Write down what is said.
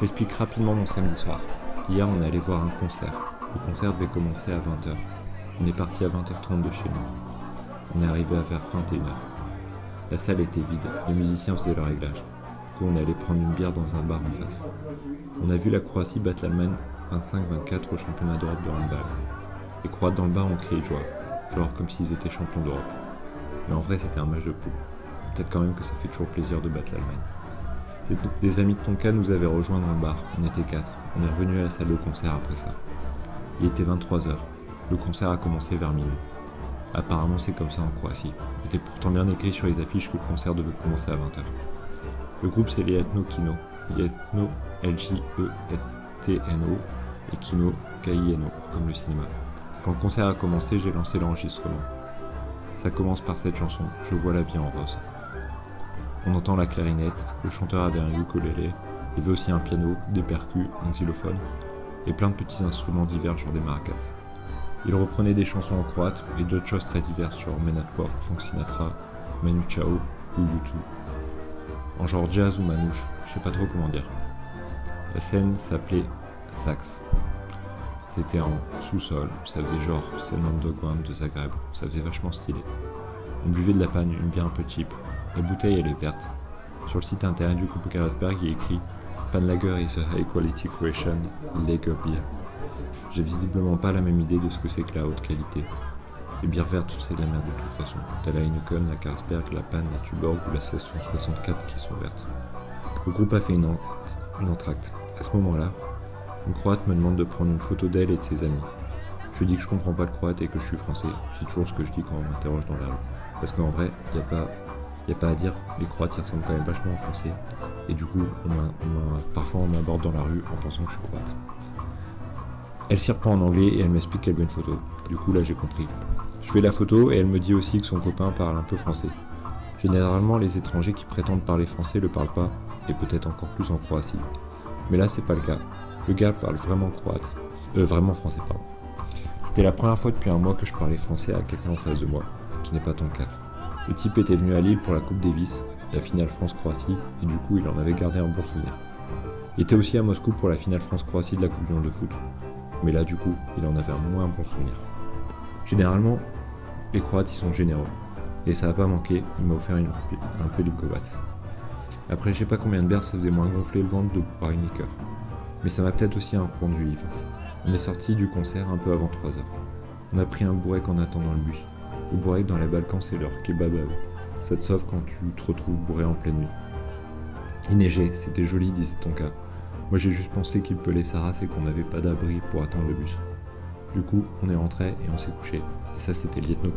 t'explique rapidement mon samedi soir. Hier, on est allé voir un concert. Le concert devait commencer à 20h. On est parti à 20h30 de chez nous. On est arrivé à vers 21h. La salle était vide, les musiciens faisaient leur réglage. Puis on est allé prendre une bière dans un bar en face. On a vu la Croatie battre l'Allemagne 25-24 au championnat d'Europe de handball. Les Croates dans le bar ont crié de joie, genre comme s'ils étaient champions d'Europe. Mais en vrai, c'était un match de poule. Peut-être quand même que ça fait toujours plaisir de battre l'Allemagne. Des amis de Tonka nous avaient rejoints dans le bar, on était quatre. On est revenu à la salle de concert après ça. Il était 23h. Le concert a commencé vers minuit. Apparemment, c'est comme ça en Croatie. Il était pourtant bien écrit sur les affiches que le concert devait commencer à 20h. Le groupe, c'est les Ethno Kino. Ethno, L-J-E-T-N-O, et Kino, K-I-N-O, comme le cinéma. Quand le concert a commencé, j'ai lancé l'enregistrement. Ça commence par cette chanson, Je vois la vie en rose. On entend la clarinette, le chanteur avait un ukulélé, il y avait aussi un piano, des percus, un xylophone, et plein de petits instruments divers genre des maracas. Il reprenait des chansons en croate et d'autres choses très diverses genre Men at Work, Frank Sinatra, Manu Chao ou U2. En genre jazz ou manouche, je sais pas trop comment dire. La scène s'appelait Sax. C'était en sous-sol, ça faisait genre scène underground de Zagreb, ça faisait vachement stylé. On buvait de la panne, une bière un peu cheap. La bouteille elle est verte. Sur le site internet du groupe Carlsberg, il est écrit Panlager is a high quality Croatian lager beer. J'ai visiblement pas la même idée de ce que c'est que la haute qualité. Les bières vertes, c'est de la merde de toute façon. T'as la Heineken, la Carlsberg, la Pan, la Tuborg ou la 1664 qui sont vertes. Le groupe a fait une, entracte. À ce moment-là, une croate me demande de prendre une photo d'elle et de ses amis. Je dis que je comprends pas le croate et que je suis français. C'est toujours ce que je dis quand on m'interroge dans la rue. Parce qu'en vrai, il n'y a pas a pas à dire, les Croates ils ressemblent quand même vachement aux Français. Et du coup, parfois on m'aborde dans la rue en pensant que je suis croate. Elle s'y reprend en anglais et elle m'explique qu'elle veut une photo. Du coup, là j'ai compris. Je fais la photo et elle me dit aussi que son copain parle un peu français. Généralement, les étrangers qui prétendent parler français le parlent pas, et peut-être encore plus en Croatie. Mais là, c'est pas le cas. Le gars parle vraiment croate. Euh, vraiment français, pardon. C'était la première fois depuis un mois que je parlais français à quelqu'un en face de moi, qui n'est pas ton cas. Le type était venu à Lille pour la Coupe Davis, la finale France-Croatie, et du coup il en avait gardé un bon souvenir. Il était aussi à Moscou pour la finale France-Croatie de la Coupe du Monde de foot, mais là du coup il en avait un moins bon souvenir. Généralement, les Croates ils sont généreux, et ça n'a pas manqué, il m'a offert une, un Pelinkovac. Après je sais pas combien de bières ça faisait moins gonfler le ventre de une liqueur, mais ça m'a peut-être aussi un rendu ivre. On est sorti du concert un peu avant 3 heures. On a pris un bourrec en attendant le bus. Le bourré dans les Balkans, c'est leur kebab à. Ça te sauve quand tu te retrouves bourré en pleine nuit. Il neigeait, c'était joli, disait Tonka. Moi j'ai juste pensé qu'il pelait sa et qu'on n'avait pas d'abri pour attendre le bus. Du coup, on est rentré et on s'est couché. Et ça, c'était Lieutenant.